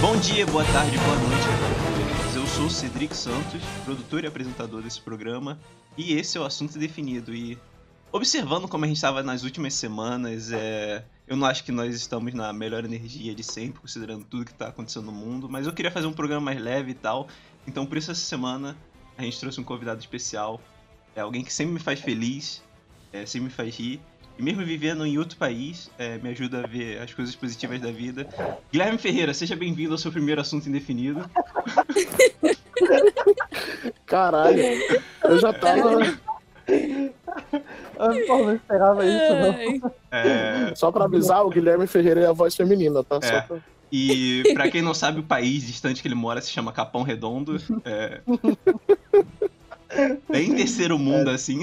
Bom dia, boa tarde, boa noite. Eu sou Cedric Santos, produtor e apresentador desse programa, e esse é o assunto definido. E observando como a gente estava nas últimas semanas, é... eu não acho que nós estamos na melhor energia de sempre, considerando tudo que está acontecendo no mundo, mas eu queria fazer um programa mais leve e tal. Então, por isso, essa semana a gente trouxe um convidado especial, é alguém que sempre me faz feliz, é, sempre me faz rir. E mesmo vivendo em outro país, é, me ajuda a ver as coisas positivas da vida. Guilherme Ferreira, seja bem-vindo ao seu primeiro assunto indefinido. Caralho, eu já tava. Eu não esperava isso, não. É, Só pra avisar, o Guilherme Ferreira é a voz feminina, tá? Só É. pra... e pra quem não sabe, o país distante que ele mora se chama Capão Redondo. É, bem terceiro mundo, assim.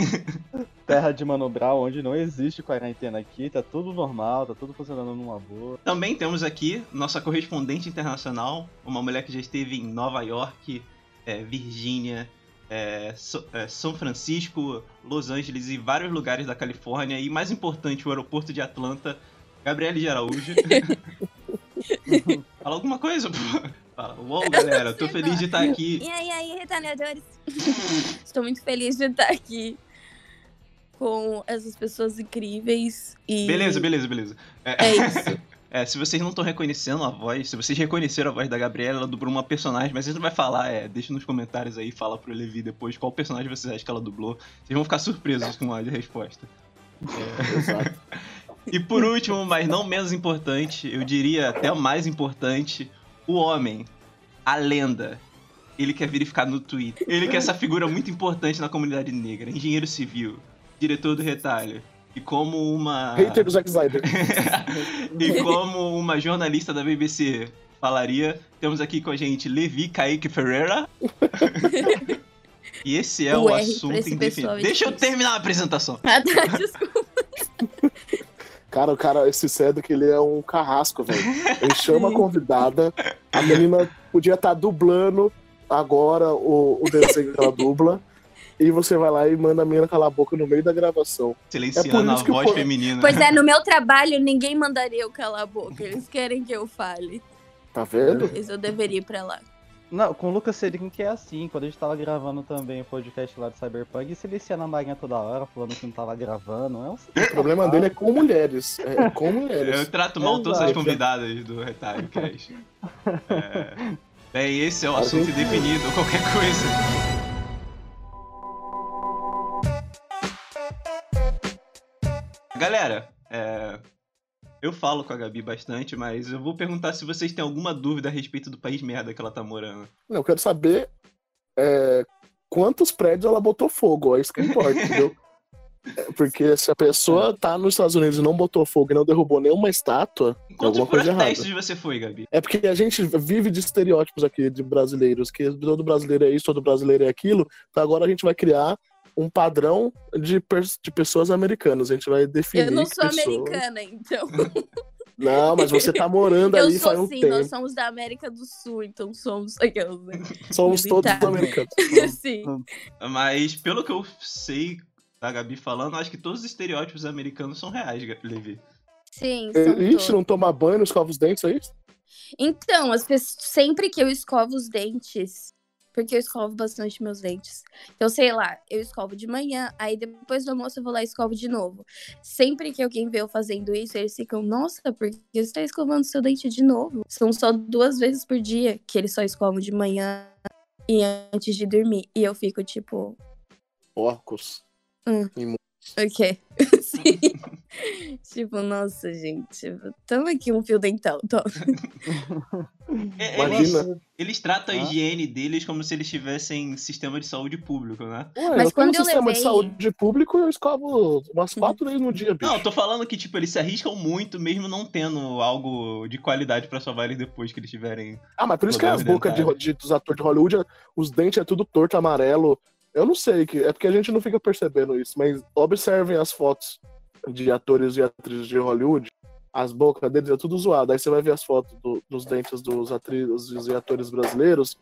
Terra de Mano Brown, onde não existe quarentena aqui, tá tudo normal, tá tudo funcionando numa boa. Também temos aqui nossa correspondente internacional, uma mulher que já esteve em Nova York, é, Virgínia, é, So- é, São Francisco, Los Angeles e vários lugares da Califórnia. E mais importante, o aeroporto de Atlanta, Gabriele de Araújo. Fala alguma coisa, pô. Fala, uou, galera, tô feliz de estar aqui. E aí, aí, retalhadores? Estou muito feliz de estar aqui com essas pessoas incríveis e... Beleza, beleza, beleza. É, É isso. É, se vocês não estão reconhecendo a voz, se vocês reconheceram a voz da Gabriela, ela dublou uma personagem, mas a gente não vai falar, é, deixa nos comentários aí, fala pro Levi depois qual personagem vocês acham que ela dublou. Vocês vão ficar surpresos com a resposta. É, Exato. E por último, mas não menos importante, eu diria até o mais importante, o homem, a lenda. Ele quer verificar no Twitter. Ele que é essa figura muito importante na comunidade negra, engenheiro civil, diretor do retalho. E como uma. Hater do Zack Snyder. e como uma jornalista da BBC falaria, temos aqui com a gente Levi Kaique Ferreira. e esse é O o, assunto indefinido. é Deixa eu terminar a apresentação. Ah, tá, desculpa. Cara, o cara, esse Cedric, ele é um carrasco, velho. Ele chama a convidada, a menina podia estar dublando agora o, o desenho que ela dubla, e você vai lá e manda a menina calar a boca no meio da gravação. Silenciando a isso que voz o- feminina. Pois é, no meu trabalho, ninguém mandaria eu calar a boca. Eles querem que eu fale. Tá vendo? Mas eu deveria ir pra lá. Não, com o Lucas Cedrin que é assim, quando a gente tava gravando também o podcast lá de Cyberpunk, silenciando a Marinha toda hora, falando que não tava gravando, é um O problema dele é com mulheres. É com Eu mulheres. trato mal todas as convidadas do Retalho Cast. É... Bem, esse é o A assunto gente- indefinido, qualquer coisa. Galera, é, eu falo com a Gabi bastante, mas eu vou perguntar se vocês têm alguma dúvida a respeito do país merda que ela tá morando. Não, eu quero saber é, quantos prédios ela botou fogo. É isso que importa, entendeu? É, Porque se a pessoa tá nos Estados Unidos e não botou fogo e não derrubou nenhuma estátua, Quantos alguma coisa errada. protestos você foi, Gabi? É porque a gente vive de estereótipos aqui de brasileiros, que todo brasileiro é isso, todo brasileiro é aquilo. Então agora a gente vai criar um padrão de, de pessoas americanas. A gente vai definir Eu não sou pessoa- americana, então. Não, mas você tá morando Eu ali faz sou um sim, tempo. nós somos da América do Sul, então somos aqueles? Somos todos americanos. Sim. Mas pelo que eu sei da Gabi falando, acho que todos os estereótipos americanos são reais, Levi. Sim, são Ixi, todos. não toma banho, não escova os dentes, é isso? Então, as pessoas, sempre que eu escovo os dentes, porque eu escovo bastante meus dentes. Então, sei lá, eu escovo de manhã, aí depois do almoço eu vou lá e escovo de novo. Sempre que alguém vê eu fazendo isso, eles ficam, nossa, por que você tá escovando seu dente de novo? São só duas vezes por dia que eles só escovam de manhã e antes de dormir. E eu fico tipo, Porcos. o quê? Sim. tipo, nossa, gente, tamo aqui um fio dental. Tô. É, Imagina. Eles, eles tratam a Ah. higiene deles como se eles tivessem sistema de saúde público, né? Ué, Mas eu quando tenho eu um sistema de levei- saúde público, eu escovo umas quatro vezes no dia, bicho. Não, eu tô falando que, tipo, eles se arriscam muito, mesmo não tendo algo de qualidade pra salvar eles depois que eles tiverem. Ah, mas por isso que as bocas de, de- dos atores de Hollywood, os dentes é tudo torto, amarelo. Eu não sei, que é porque a gente não fica percebendo isso, mas observem as fotos de atores e atrizes de Hollywood, as bocas deles é tudo zoado. Aí você vai ver as fotos do- dos dentes dos atrizes e atores brasileiros,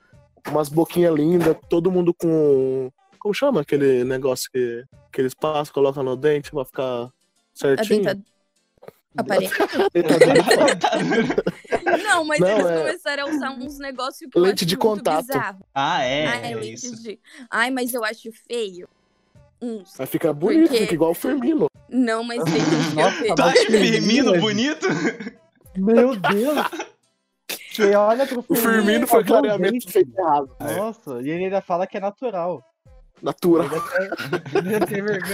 umas boquinhas lindas, todo mundo com. Como chama aquele negócio que, que eles passam, colocam no dente pra ficar A certinho? denta- Aparelho. Não, mas Não, eles é- começaram a usar uns negócios que eu Leite acho de muito contato. bizarro. ah, é, Ai, é leite isso. de... Ai, mas eu acho feio. Uns. Vai ficar bonito, Porque- fica igual o Firmino. Não, mas tem que acha o Firmino Firmino, bonito? Meu Deus! Você olha pro O Firmino foi tá gente. feito errado. Nossa, e ele ainda fala que é natural. Natural.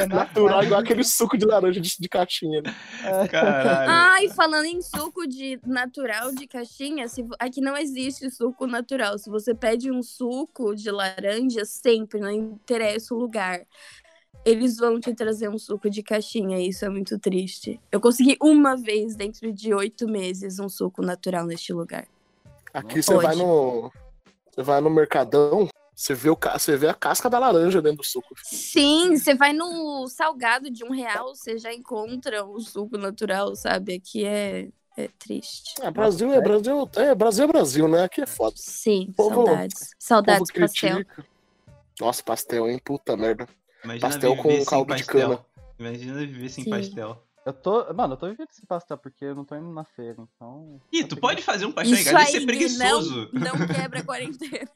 Natural, igual aquele suco de laranja de, de caixinha. né? Caralho. Ai, falando em suco de natural de caixinha, se, aqui não existe suco natural. Se você pede um suco de laranja, sempre, não interessa o lugar. Eles vão te trazer um suco de caixinha, e isso é muito triste. Eu consegui uma vez dentro de oito meses um suco natural neste lugar. Aqui você vai no. Você vai no Mercadão, você vê, o, ca- você vê a casca da laranja dentro do suco. Sim, você vai no salgado de um real, você já encontra o suco natural, sabe? Aqui é, é triste. Ah, Brasil é Brasil, é Brasil é Brasil, né? Aqui é foda. Sim, Povo- saudades. Saudades pastel. Nossa, pastel, hein? Puta merda. Imagina pastel com caldo de pastel. cana. Imagina viver sem Sim. pastel. Eu tô. Mano, eu tô vivendo esse pastel porque eu não tô indo na feira, então. Ih, tu pode fazer um pastel em Isso casa e aí, ser Gui, preguiçoso. não, não quebra a quarentena.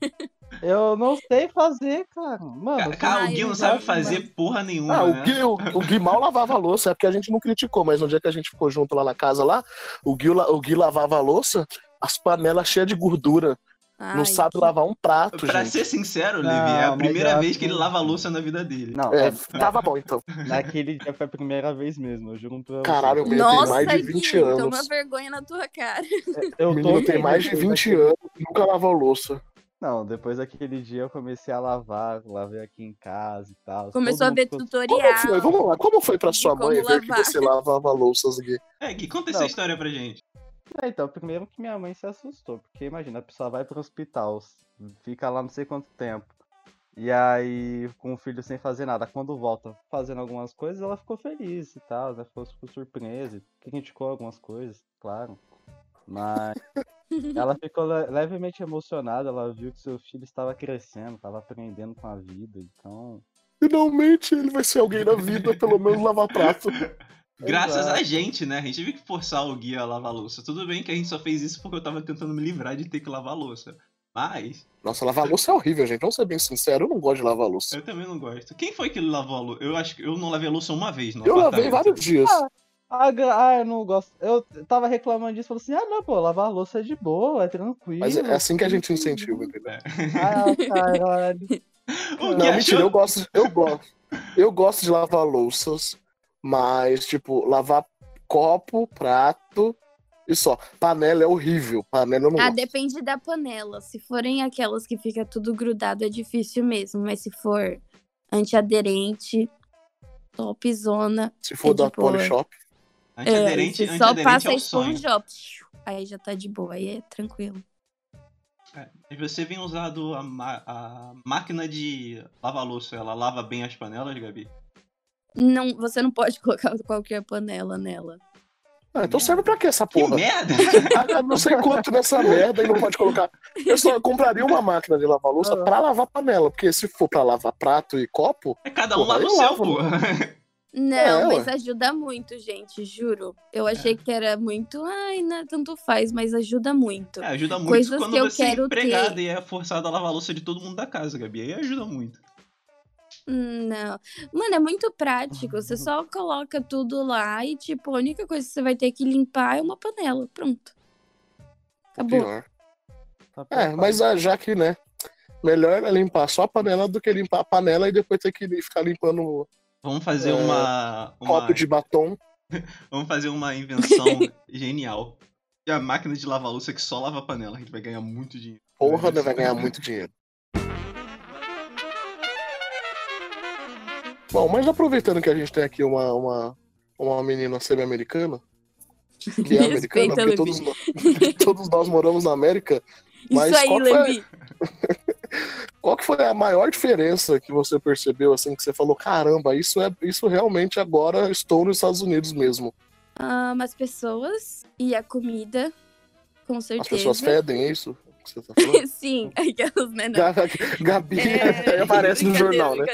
Eu não sei fazer, cara. Mano, Cara, o Gui não sabe fazer mano. porra nenhuma, Ah, o né? Gui, o, o Gui mal lavava a louça, é porque a gente não criticou, mas no dia que a gente ficou junto lá na casa lá, o Gui, o Gui lavava a louça, as panelas cheias de gordura. Não Ai, sabe que- lavar um prato, Pra gente. ser sincero, Não, Levi, é a primeira eu vez que ele lava a louça na vida dele. Não, É, é, tava bom então. naquele dia foi a primeira vez mesmo, eu juro pra. Caralho, o menino Nossa, tem mais de 20 Gui, anos. toma vergonha na tua cara. Eu O tô menino tem mais de depois 20 daquele- anos e nunca lavou louça. Não, depois daquele dia eu comecei a lavar, lavei aqui em casa e tal. Começou a ver mundo tutorial. Como foi? Vamos lá, como foi pra sua mãe ver que lavar. você lavava louças, Gui? É, Gui, conta essa Não. história pra gente. É, então, primeiro que minha mãe se assustou, porque imagina, a pessoa vai pro hospital, fica lá não sei quanto tempo, e aí com o filho sem fazer nada, quando volta fazendo algumas coisas, ela ficou feliz e tal, né? Ficou, ficou surpresa, criticou algumas coisas, claro. Mas ela ficou le- levemente emocionada, ela viu que seu filho estava crescendo, estava aprendendo com a vida, então. Finalmente ele vai ser alguém na vida, pelo menos lavar prato. Graças Exato. a gente, né? A gente teve que forçar o Gui a lavar a louça. Tudo bem que a gente só fez isso porque eu tava tentando me livrar de ter que lavar a louça. Mas, Nossa, lavar louça é horrível, gente. Vamos ser bem sincero, eu não gosto de lavar louça. eu também não gosto. Quem foi que lavou a louça? Eu acho que eu não lavei a louça uma vez no Eu lavei vários dias. Ah, gra- ah, eu não gosto. Eu tava reclamando disso, falou assim: ah, não, pô, lavar a louça é de boa, é tranquilo. Mas é assim que a gente incentiva, entendeu? Ah, caralho. Não, achou- mentira, eu gosto, eu gosto. Eu gosto de lavar louças, mas, tipo, lavar copo, prato e só. Panela é horrível. Panela não Ah, gosto. depende da panela. Se forem aquelas que fica tudo grudado, é difícil mesmo. Mas se for antiaderente, topzona, Se for é da. Polishop. é, Antiaderente, você só antiaderente passa é a o sonho. esponja, aí já tá de boa, aí é tranquilo. É, você vem usado a, a máquina de lavar louça, ela lava bem as panelas, Gabi? Não, você não pode colocar qualquer panela nela. Ah, então serve pra quê essa Que porra? merda! Ah, não sei quanto nessa merda e não pode colocar. Eu só compraria uma máquina de lavar louça pra lavar panela, porque se for pra lavar prato e copo, É Cada um Porra, lava o eu seu, lavo, pô. Não, É, mas ué. ajuda muito, gente, juro. Eu achei que era muito, ai, não, tanto faz, mas ajuda muito. É, ajuda muito Coisas quando que eu você é quero empregada ter. e é forçado a lavar a louça de todo mundo da casa, Gabi. Aí ajuda muito. Hum, Não. Mano, é muito prático. Você só coloca tudo lá e, tipo, a única coisa que você vai ter que limpar é uma panela. Pronto. Acabou. pior. Tá É, mas ah, já que, né? Melhor é limpar só a panela do que limpar a panela e depois ter que ficar limpando o Vamos fazer É, uma, uma- copo de batom. Vamos fazer uma invenção genial. E a máquina de lavar louça que só lava a panela. A gente vai ganhar muito dinheiro. Porra, né? Vai ganhar muito dinheiro. Bom, mas aproveitando que a gente tem aqui uma, uma, uma menina semi-americana, que é americana, porque todos, nós- todos nós moramos na América, mas Isso aí, qual foi- qual que foi a maior diferença que você percebeu, assim, que você falou, caramba, isso, é, isso realmente agora estou nos Estados Unidos mesmo. Ah, as pessoas e a comida, com As certeza. pessoas fedem, é isso que você tá falando? Sim, aquelas, né? não. Gabi É, aparece no jornal, né?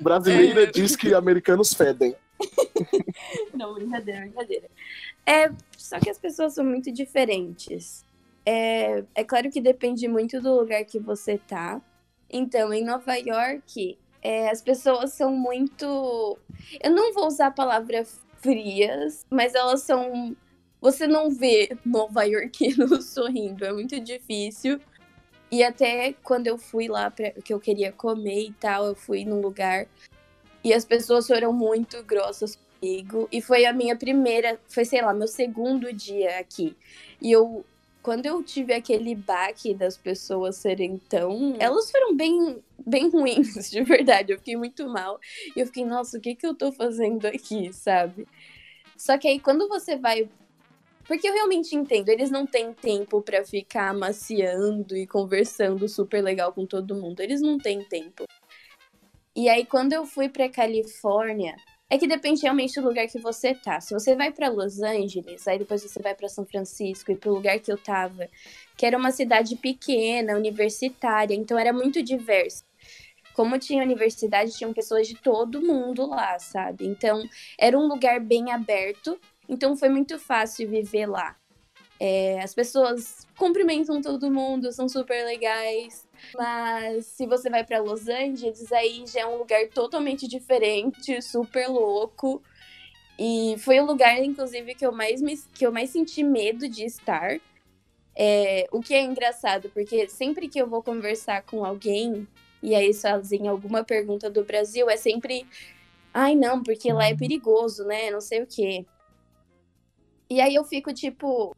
Brasileira É. diz que americanos fedem. Não, brincadeira, brincadeira. É, só que as pessoas são muito diferentes. É, é claro que depende muito do lugar que você tá. Então, em Nova York, é, as pessoas são muito. Eu não vou usar a palavra frias, mas elas são. Você não vê nova iorquino sorrindo, é muito difícil. E até quando eu fui lá, pra, que eu queria comer e tal, eu fui num lugar e as pessoas foram muito grossas comigo. E foi a minha primeira, foi, sei lá, meu segundo dia aqui. E eu, quando eu tive aquele baque das pessoas serem tão. Elas foram bem, bem ruins, de verdade. Eu fiquei muito mal. E eu fiquei, nossa, o que, que eu tô fazendo aqui, sabe? Só que aí quando você vai. Porque eu realmente entendo, eles não têm tempo para ficar amaciando e conversando super legal com todo mundo. Eles não têm tempo. E aí, quando eu fui pra Califórnia, é que depende realmente do lugar que você tá. Se você vai para Los Angeles, aí depois você vai para São Francisco e pro lugar que eu tava, que era uma cidade pequena, universitária, então era muito diverso. Como tinha universidade, tinham pessoas de todo mundo lá, sabe? Então, era um lugar bem aberto, então foi muito fácil viver lá. É, as pessoas cumprimentam todo mundo, são super legais. Mas se você vai para Los Angeles, aí já é um lugar totalmente diferente, super louco. E foi o lugar, inclusive, que eu mais, me, que eu mais senti medo de estar. É, o que é engraçado, porque sempre que eu vou conversar com alguém, e aí fazem alguma pergunta do Brasil, é sempre. Ai, não, porque lá é perigoso, né? Não sei o quê. E aí eu fico tipo,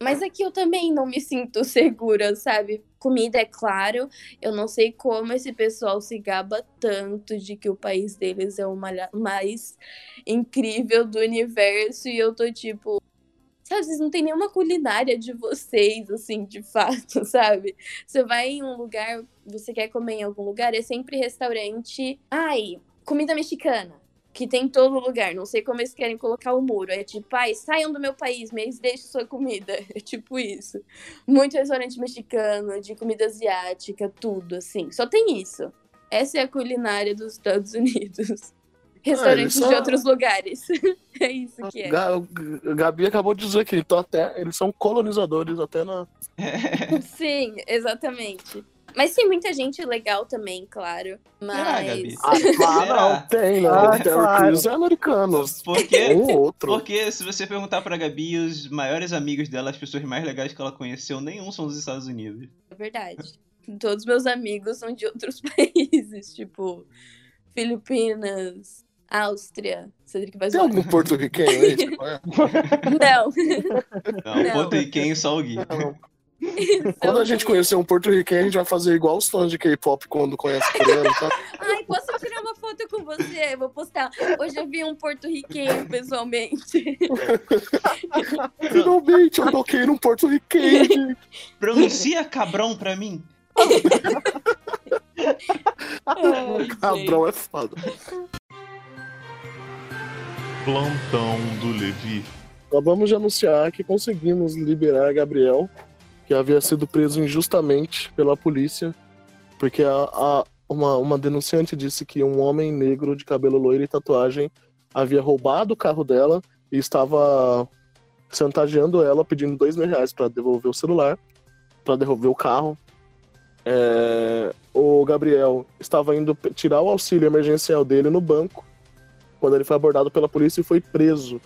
mas aqui eu também não me sinto segura, sabe? Comida, é claro. Eu não sei como esse pessoal se gaba tanto de que o país deles é o mais incrível do universo. E eu tô tipo. Sabe, vocês não tem nenhuma culinária de vocês, assim, de fato, sabe? Você vai em um lugar, você quer comer em algum lugar, é sempre restaurante. Ai, comida mexicana que tem em todo lugar. Não sei como eles querem colocar o muro. É tipo, pai, saiam do meu país, mas deixem sua comida. É tipo isso. Muito restaurante mexicano, de comida asiática, tudo, assim. Só tem isso. Essa é a culinária dos Estados Unidos. Restaurantes é, de outros lugares. é isso que é. Gabi acabou de dizer que então até, eles são colonizadores até na. Sim, exatamente. Mas tem muita gente legal também, claro. Mas. Ah, claro, tem, né? Ah, claro. é americanos. Porque, um outro. porque se você perguntar pra Gabi, os maiores amigos dela, as pessoas mais legais que ela conheceu, nenhum são dos Estados Unidos. É verdade. Todos meus amigos são de outros países, tipo Filipinas, Áustria. Cedric vai Tem algum porto-riquenho aí? Não. Não, porto-riquenho só o Gui. Não. Quando a gente conhecer um porto-riquenho, a gente vai fazer igual os fãs de K-pop quando conhece coreano, tá? Ai, posso tirar uma foto com você? Eu vou postar. Hoje eu vi um porto-riquenho pessoalmente. Finalmente eu toquei num porto-riquenho. Pronuncia cabrão pra mim. Cabrão é foda. Plantão do Levi. Acabamos de anunciar que conseguimos liberar Gabriel que havia sido preso injustamente pela polícia, porque a, a, uma, uma denunciante disse que um homem negro de cabelo loiro e tatuagem havia roubado o carro dela e estava chantageando ela, pedindo dois mil reais para devolver o celular, para devolver o carro. É, o Gabriel estava indo tirar o auxílio emergencial dele no banco quando ele foi abordado pela polícia e foi preso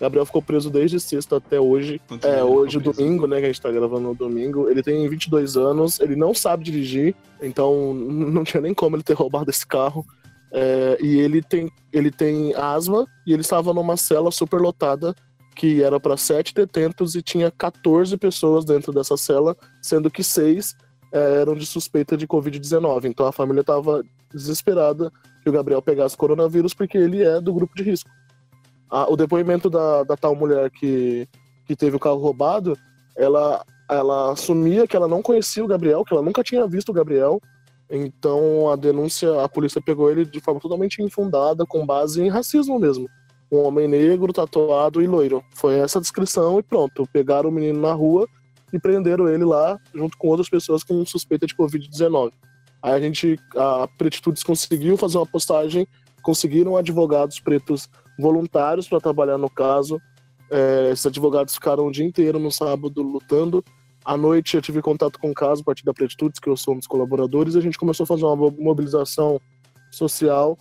Gabriel ficou preso desde sexta até hoje. Continua é, hoje, domingo, né? Que a gente tá gravando no domingo. Ele tem 22 anos, ele não sabe dirigir, então não tinha nem como ele ter roubado esse carro. É, e ele tem, ele tem asma e ele estava numa cela super lotada que era para sete detentos e tinha 14 pessoas dentro dessa cela, sendo que seis é, eram de suspeita de Covid-19. Então a família estava desesperada que o Gabriel pegasse coronavírus porque ele é do grupo de risco a, o depoimento da, da tal mulher que, que teve o carro roubado, ela, ela assumia que ela não conhecia o Gabriel, que ela nunca tinha visto o Gabriel. Então a denúncia, a polícia pegou ele de forma totalmente infundada, com base em racismo mesmo. Um homem negro, tatuado e loiro. Foi essa descrição e pronto. Pegaram o menino na rua e prenderam ele lá, junto com outras pessoas com suspeita de Covid-19. Aí a gente, a Pretitudes conseguiu fazer uma postagem, conseguiram advogados pretos voluntários para trabalhar no caso. É, esses advogados ficaram o dia inteiro no sábado lutando. À noite eu tive contato com o caso, a partir da Pretitudes, que eu sou um dos colaboradores, e a gente começou a fazer uma mo- mobilização social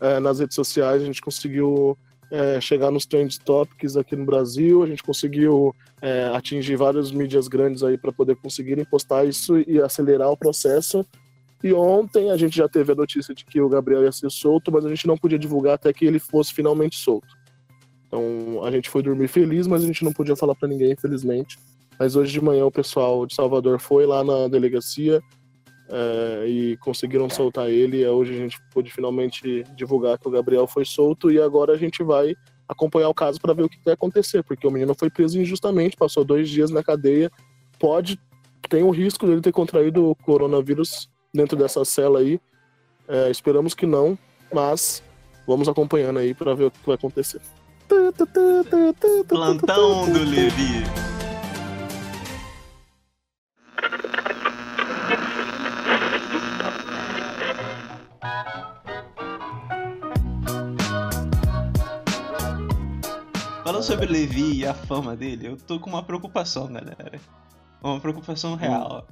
é, nas redes sociais. A gente conseguiu é, chegar nos trend topics aqui no Brasil, a gente conseguiu é, atingir várias mídias grandes aí para poder conseguirem postar isso e acelerar o processo. E ontem a gente já teve a notícia de que o Gabriel ia ser solto, mas a gente não podia divulgar até que ele fosse finalmente solto. Então a gente foi dormir feliz, mas a gente não podia falar para ninguém, infelizmente. Mas hoje de manhã o pessoal de Salvador foi lá na delegacia é, e conseguiram soltar ele. Hoje a gente pôde finalmente divulgar que o Gabriel foi solto e agora a gente vai acompanhar o caso para ver o que vai acontecer, porque o menino foi preso injustamente, passou dois dias na cadeia, pode tem o risco dele ter contraído o coronavírus dentro dessa cela aí. É, esperamos que não, mas vamos acompanhando aí para ver o que vai acontecer. Plantão do Levi. Falando sobre o Levi e a fama dele, eu tô com uma preocupação, galera. Uma preocupação real.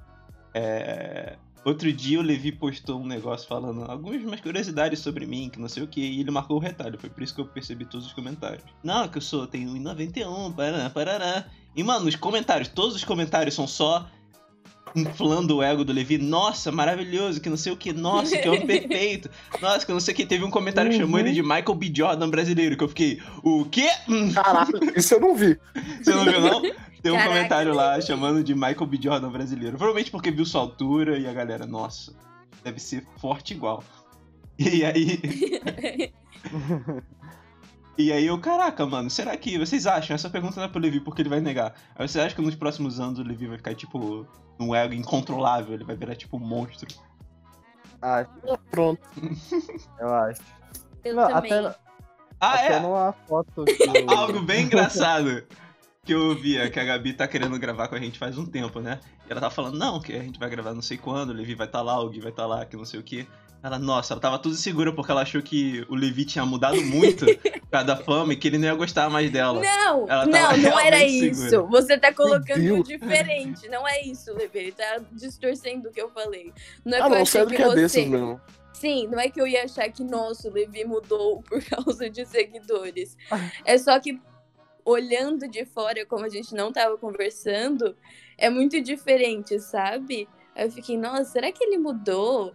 É, Outro dia o Levi postou um negócio falando algumas curiosidades sobre mim, que não sei o que, e ele marcou o retalho. Foi por isso que eu percebi todos os comentários. Não, que eu sou, tenho 1,91, parará, parará. E, mano, os comentários, todos os comentários são só inflando o ego do Levi. Nossa, maravilhoso, que não sei o que. Nossa, que homem perfeito. Nossa, que não sei o que. Teve um comentário que chamou ele de Michael B. Jordan brasileiro, que eu fiquei, o quê? Hum, Caralho, isso eu não vi. Você não viu, não? Tem um Caraca, comentário lá Levi. chamando de Michael B. Jordan brasileiro. Provavelmente porque viu sua altura e a galera, nossa, deve ser forte igual. E aí. E aí eu, caraca, mano, será que. Vocês acham? Essa pergunta não é pro Levi porque ele vai negar. Aí vocês acham que nos próximos anos o Levi vai ficar, tipo, num ego incontrolável? Ele vai virar, tipo, um monstro? Acho, Pronto. eu acho. Eu Não, também. até, Ah, até é? numa foto eu- Algo bem engraçado que eu via que a Gabi tá querendo gravar com a gente faz um tempo, né? E ela tá falando, não, que a gente vai gravar não sei quando, o Levi vai estar lá, o Gui vai estar lá, que não sei o que. Ela, nossa, ela tava tudo segura porque ela achou que o Levi tinha mudado muito por causa da fama e que ele não ia gostar mais dela. Não, Ela não, não era isso. segura. Você tá colocando diferente. Não é isso, Levi. Ele tá distorcendo o que eu falei. Não é Ah, que eu não, achei sério que que é você. desses mesmo. Sim, não é que eu ia achar que, nossa, o Levi mudou por causa de seguidores. É só que, olhando de fora, como a gente não tava conversando, é muito diferente, sabe? Aí eu fiquei, nossa, será que ele mudou?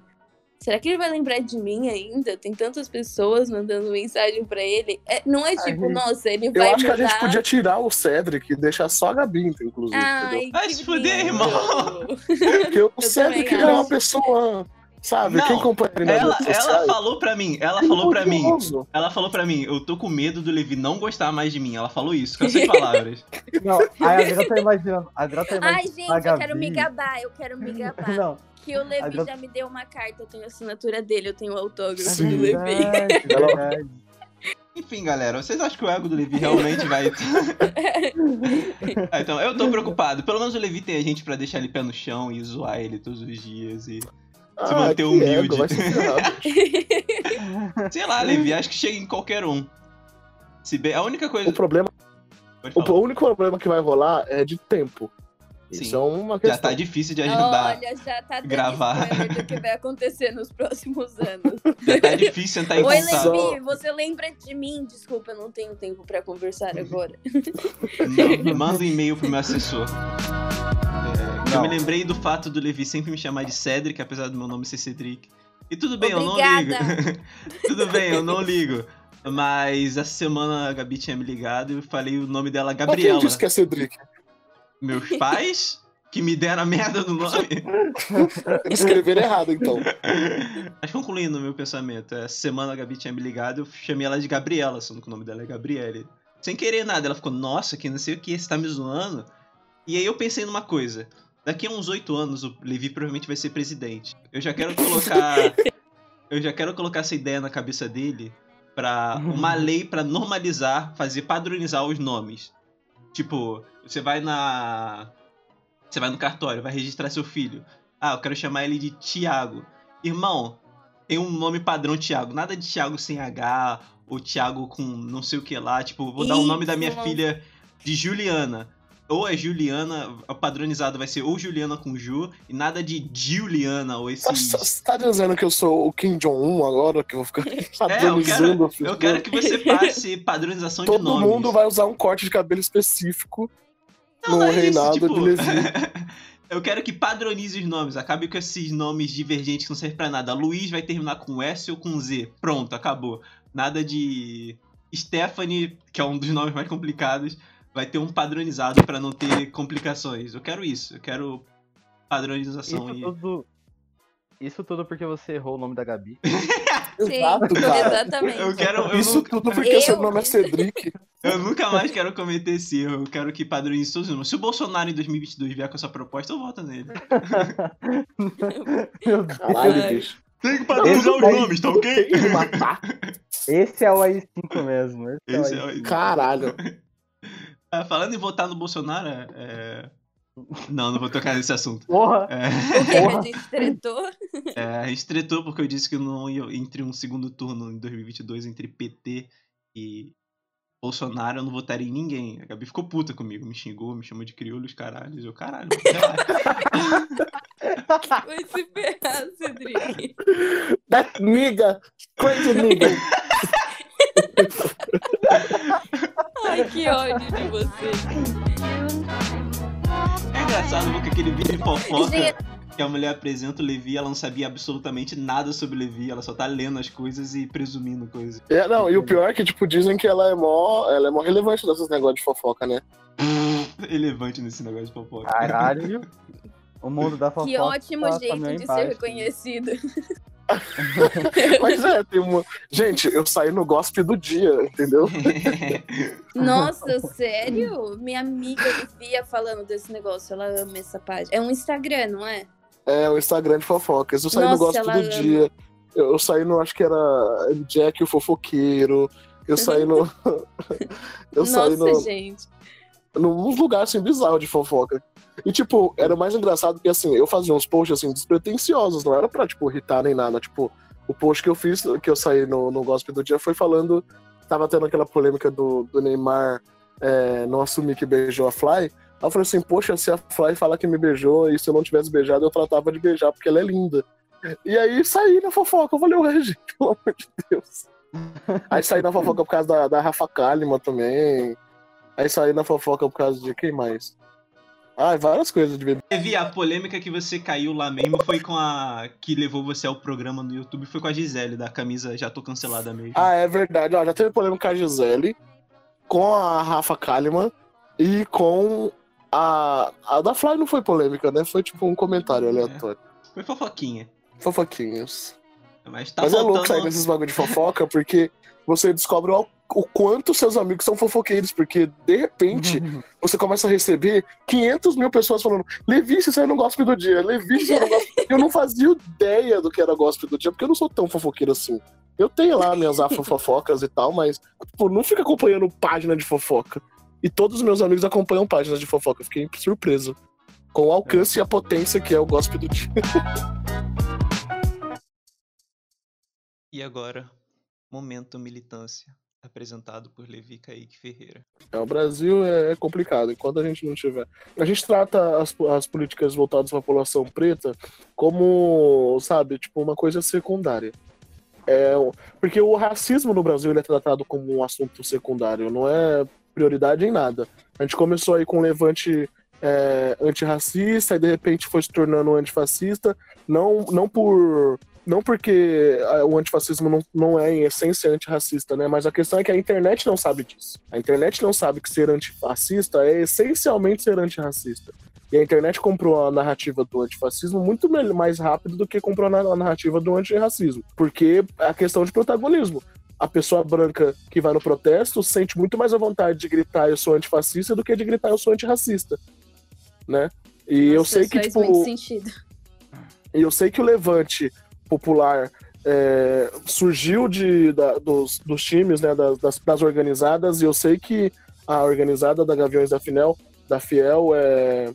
Será que ele vai lembrar de mim ainda? Tem tantas pessoas mandando mensagem pra ele. É, não é tipo, gente- nossa, ele Eu vai acho que a mudar. gente podia tirar o Cedric e deixar só a Gabi, inclusive. entendeu? Ai, Vai que se fuder, irmão. Porque o Cedric também ele é uma pessoa, sabe? Não, Quem acompanha ele Ela, ela falou pra mim, ela é falou pra mim, ela falou pra mim, eu tô com medo do Levi não gostar mais de mim. Ela falou isso, com essas palavras. Não, aí a Adriana tá imaginando. A Adriana tá Ai, imaginando. gente, a eu Gabi. quero me gabar, eu quero me gabar. Não, Que o Levi Adriana- já me deu uma carta, eu tenho a assinatura dele, eu tenho o autógrafo Sim. do Levi. verdade, Ela- verdade. Enfim, galera, vocês acham que o ego do Levi realmente vai. Ah, então, eu tô preocupado. Pelo menos o Levi tem a gente pra deixar ele pé no chão e zoar ele todos os dias. E. Se manter que humilde. Sei lá, Levi, acho que chega em qualquer um. Se bem, a única coisa. o problema, o único problema que vai rolar é de tempo. Isso Sim. é uma Já questão. tá difícil de ajudar. Olha, já tá gravar. do que vai acontecer nos próximos anos. Já tá difícil entrar em Oi, contato. Só- Levi, você lembra de mim? Desculpa, eu não tenho tempo pra conversar agora. Não, manda um e-mail pro meu assessor. É, eu me lembrei do fato do Levi sempre me chamar de Cedric, apesar do meu nome ser Cedric. E tudo bem, eu não Obrigada. ligo. tudo bem, eu não ligo. Mas essa semana a Gabi tinha me ligado e eu falei o nome dela Mas quem Gabriela. disse que é Cedric? Meus pais que me deram a merda do nome. Escrever errado, então. Mas concluindo o meu pensamento, essa semana a Gabi tinha me ligado eu chamei ela de Gabriela, sendo que o nome dela é Gabriele. Sem querer nada, ela ficou, nossa, que não sei o que, você tá me zoando? E aí eu pensei numa coisa. Daqui a uns oito anos o Levi provavelmente vai ser presidente. Eu já quero colocar. eu já quero colocar essa ideia na cabeça dele pra uma lei pra normalizar, fazer padronizar os nomes. Tipo, você vai na. Você vai no cartório, vai registrar seu filho. Ah, eu quero chamar ele de Tiago. Irmão, tem um nome padrão Tiago. Nada de Tiago sem H o Thiago com não sei o que lá. Tipo, vou dar o nome da minha filha de Juliana. Ou é Juliana, o padronizado vai ser ou Juliana com Ju, e nada de Juliana, ou Você esses. tá dizendo que eu sou o Kim Jong-un agora, que eu vou ficar É, eu padronizando quero, eu quero que você passe padronização de Todo nomes. mundo vai usar um corte de cabelo específico Não, no não é isso, reinado tipo, de Levi. Eu quero que padronize os nomes. Acabe com esses nomes divergentes que não servem pra nada. Luiz vai terminar com S ou com Z. Pronto, acabou. Nada de. Stephanie, que é um dos nomes mais complicados, vai ter um padronizado pra não ter complicações. Eu quero isso. Eu quero padronização Isso e. tudo. Isso tudo porque você errou o nome da Gabi. Sim, Exato, cara. exatamente. Eu quero. Eu, Isso nunca, tudo porque Eu- seu nome é Cedric. eu nunca mais quero cometer esse erro. Eu quero que padronize todos os nomes. Se o Bolsonaro em 2022 vier com essa proposta, eu voto nele. Meu Deus. Caralho, Ai. bicho. Tem que padronizar os nomes, tá ok? Tem que matar. Esse é o AI5 mesmo. Esse, Esse é é o o- AI5. Caralho. Ah, falando em votar no Bolsonaro, é... Não, não vou tocar nesse assunto. Porra! É, O que a Porra. gente tretou? é, a gente tretou porque eu disse que não ia entre um segundo turno em 2022 entre PT e Bolsonaro, eu não votaria em ninguém. A Gabi ficou puta comigo, me xingou, me chamou de crioulo, os caralhos. Eu, caralho, relaxa. Vai se ferrar, Cedric. That nigga. Crazy nigga. Ai, que ódio de você. É engraçado porque aquele vídeo de fofoca que a mulher apresenta o Levi, ela não sabia absolutamente nada sobre o Levi, ela só tá lendo as coisas e presumindo coisas. É, não, e o pior é que, tipo, dizem que ela é mó, ela é mó relevante nesses negócios de fofoca, né? Relevante nesse negócio de fofoca. Caralho! O mundo da fofoca. que ótimo tá jeito de ser reconhecido. Mas é, tem uma. Gente, eu saí no gospel do dia, entendeu? Nossa, sério? Minha amiga vivia falando desse negócio. Ela ama essa página. É um Instagram, não é? É, o Instagram de fofocas. Eu saí no Nossa, gospel ela do ama. dia. Eu, eu saí no, acho que era Jack o fofoqueiro. Eu saí no. eu saí Nossa, no, gente. Num lugar assim bizarro de fofoca. E, tipo, era mais engraçado que, assim, eu fazia uns posts, assim, despretensiosos, não era pra, tipo, irritar nem nada. Tipo, o post que eu fiz, que eu saí no, no Gospel do Dia, foi falando. Tava tendo aquela polêmica do, do Neymar é, não assumir que beijou a Fly. Aí eu falei assim, poxa, se a Fly fala que me beijou e se eu não tivesse beijado, eu tratava de beijar porque ela é linda. E aí saí na fofoca. Eu falei, ué, gente, pelo amor de Deus. Aí saí na fofoca por causa da, da Rafa Kalimann também. Aí saí na fofoca por causa de quem mais? Ah, várias coisas de bebê. Teve a polêmica que você caiu lá mesmo, foi com a. que levou você ao programa no YouTube, foi com a Gisele, da camisa Já Tô Cancelada mesmo. Ah, é verdade. Ó, já teve polêmica com a Gisele, com a Rafa Kalimann e com a. A da Fly não foi polêmica, né? Foi tipo um comentário É. aleatório. Foi fofoquinha. Fofoquinhos. Mas tá Mas é louco sair desses bagulho de fofoca, porque você descobre o, o quanto seus amigos são fofoqueiros, porque de repente você começa a receber 500 mil pessoas falando: Levi, você saiu no gospel do dia, Levi, você saiu no gospel. Eu não fazia ideia do que era gospel do dia, porque eu não sou tão fofoqueiro assim. Eu tenho lá minhas afofofocas e tal, mas tipo, não fica acompanhando página de fofoca. E todos os meus amigos acompanham páginas de fofoca. Eu fiquei surpreso com o alcance e a potência que é o gospel do dia. E agora, Momento Militância, apresentado por Levi Kaique Ferreira. É, o Brasil é é complicado. Enquanto a gente não tiver. A gente trata as, as políticas voltadas para a população preta como, sabe, tipo, uma coisa secundária. É, porque o racismo no Brasil ele é tratado como um assunto secundário, não é prioridade em nada. A gente começou aí com um levante é, antirracista e de repente foi se tornando antifascista, não, não por. Não porque ah, o antifascismo não, não é, em essência, antirracista, né? Mas a questão é que a internet não sabe disso. A internet não sabe que ser antifascista é essencialmente ser antirracista. E a internet comprou a narrativa do antifascismo muito mais rápido do que comprou a narrativa do antirracismo. Porque é a questão de protagonismo. A pessoa branca que vai no protesto sente muito mais a vontade de gritar eu sou antifascista do que de gritar eu sou antirracista. Né? E eu Nossa, sei isso que, tipo. muito sentido. E eu sei que o levante popular é, surgiu de, da- dos, dos times, né, das, das, das organizadas, e eu sei que a organizada da Gaviões da Finel, da Fiel, é,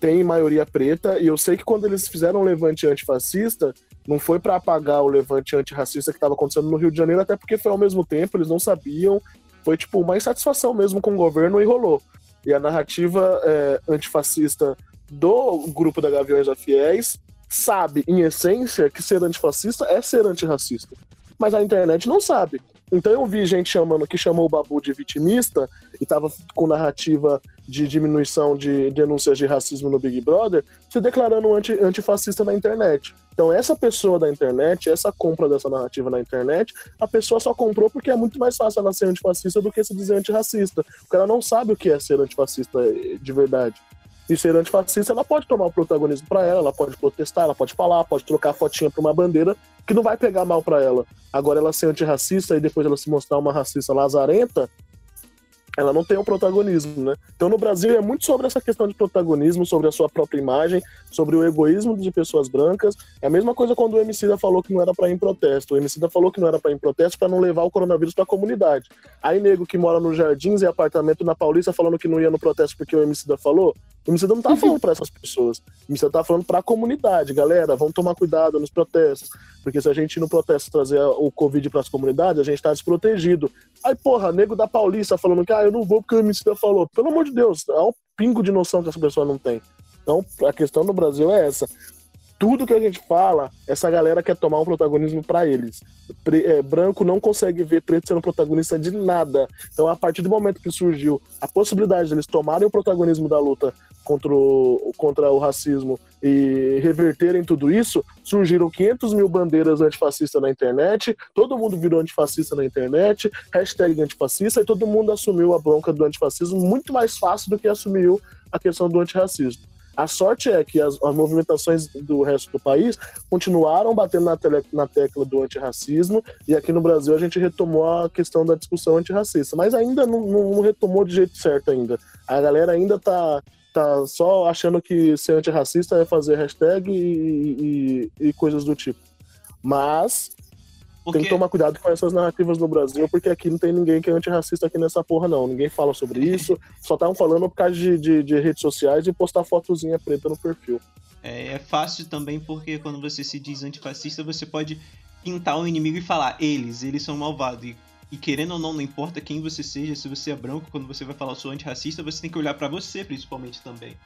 tem maioria preta, e eu sei que quando eles fizeram um levante antifascista, Não foi para apagar o levante antirracista que estava acontecendo no Rio de Janeiro, até porque foi ao mesmo tempo, eles não sabiam. Foi tipo uma insatisfação mesmo com o governo e rolou. E a narrativa é, antifascista do grupo da Gaviões da Fiéis sabe, em essência, que ser antifascista é ser antirracista. Mas a internet não sabe. Então eu vi gente chamando que chamou o Babu de vitimista e tava com narrativa de diminuição de denúncias de racismo no Big Brother, se declarando anti, antifascista na internet. Então essa pessoa da internet, essa compra dessa narrativa na internet, a pessoa só comprou porque é muito mais fácil ela ser antifascista do que se dizer antirracista. Porque ela não sabe o que é ser antifascista de verdade. E ser antifascista, ela pode tomar o protagonismo para ela, ela pode protestar, ela pode falar, pode trocar a fotinha pra uma bandeira que não vai pegar mal para ela. Agora, ela ser antirracista e depois ela se mostrar uma racista lazarenta, ela não tem um protagonismo, né? Então no Brasil é muito sobre essa questão de protagonismo, sobre a sua própria imagem, sobre o egoísmo de pessoas brancas. É a mesma coisa quando o Emicida falou que não era para ir em protesto. O Emicida falou que não era para ir em protesto para não levar o coronavírus para a comunidade. Aí nego que mora nos Jardins e apartamento na Paulista falando que não ia no protesto porque o Emicida falou. O Emicida não tá falando para essas pessoas. O Emicida tá falando para a comunidade, galera, vamos tomar cuidado nos protestos, porque se a gente no protesto trazer o Covid para as comunidades, a gente tá desprotegido. Aí, porra, nego da Paulista falando que ah, eu não vou porque o Emicida falou. Pelo amor de Deus, há um pingo de noção que essa pessoa não tem. Então, a questão no Brasil é essa. Tudo que a gente fala, essa galera quer tomar um protagonismo para eles. Pre é, branco não consegue ver preto sendo protagonista de nada. Então, a partir do momento que surgiu a possibilidade de eles tomarem o protagonismo da luta contra o, contra o racismo e reverterem tudo isso, surgiram 500 mil bandeiras antifascistas na internet, todo mundo virou antifascista na internet, hashtag antifascista, e todo mundo assumiu a bronca do antifascismo muito mais fácil do que assumiu a questão do antirracismo. A sorte é que as, as, movimentações do resto do país continuaram batendo na, tele, na tecla do antirracismo, e aqui no Brasil a gente retomou a questão da discussão antirracista, mas ainda não, não, não retomou de jeito certo ainda. A galera ainda tá tá só achando que ser antirracista é fazer hashtag e, e, e coisas do tipo. Mas porque... tem que tomar cuidado com essas narrativas no Brasil, porque aqui não tem ninguém que é antirracista aqui nessa porra, não. Ninguém fala sobre isso, só estavam falando por causa de, de, de, redes sociais e postar fotozinha preta no perfil. É, é fácil também porque quando você se diz antifascista, você pode pintar o inimigo e falar, eles, eles são malvados. E e querendo ou não, não importa quem você seja, se você é branco, quando você vai falar sou antirracista, você tem que olhar para você, principalmente também.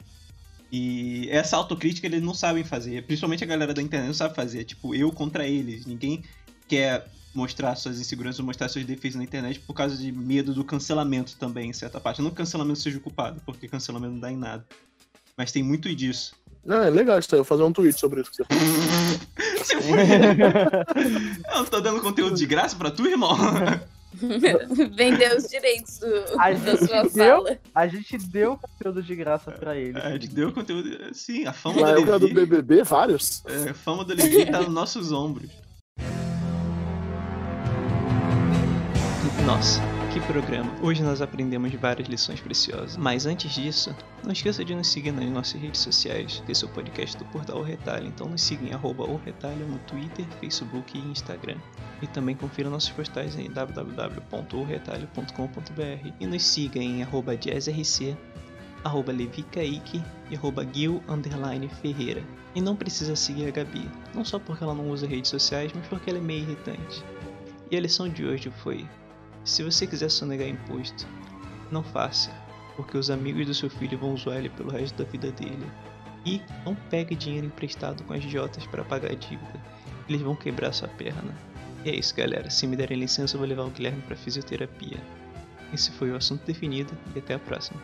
E essa autocrítica eles não sabem fazer, principalmente a galera da internet não sabe fazer, tipo, eu contra eles. Ninguém quer mostrar suas inseguranças ou mostrar suas defesas na internet por causa de medo do cancelamento também, em certa parte. Não que cancelamento seja o culpado, porque cancelamento não dá em nada. Mas tem muito disso. Ah, é legal isso aí, eu vou fazer um tweet sobre isso que você falou. eu não tô dando conteúdo de graça pra tu, irmão? Vendeu os direitos do, a da sua deu, fala. A gente deu conteúdo de graça pra ele. A gente deu conteúdo. Sim, a fama Na do época Levi. do BBB, vários. É, a fama do Levi tá nos nossos ombros. Nossa, que programa! Hoje nós aprendemos várias lições preciosas. Mas antes disso, não esqueça de nos seguir nas nossas redes sociais. Esse é o podcast do Portal O Retalho, então nos siga em arroba o Retalho no Twitter, Facebook e Instagram. E também confira nossos postais em www.oretalho.com.br e nos siga em arroba jazzrc, arroba levikaique e arroba guil ferreira. E não precisa seguir a Gabi, não só porque ela não usa redes sociais, mas porque ela é meio irritante. E a lição de hoje foi: se você quiser sonegar imposto, não faça, porque os amigos do seu filho vão usar ele pelo resto da vida dele. E não pegue dinheiro emprestado com agiotas para pagar a dívida, eles vão quebrar sua perna. E é isso, galera. Se me derem licença, eu vou levar o Guilherme para fisioterapia. Esse foi o assunto definido e até a próxima.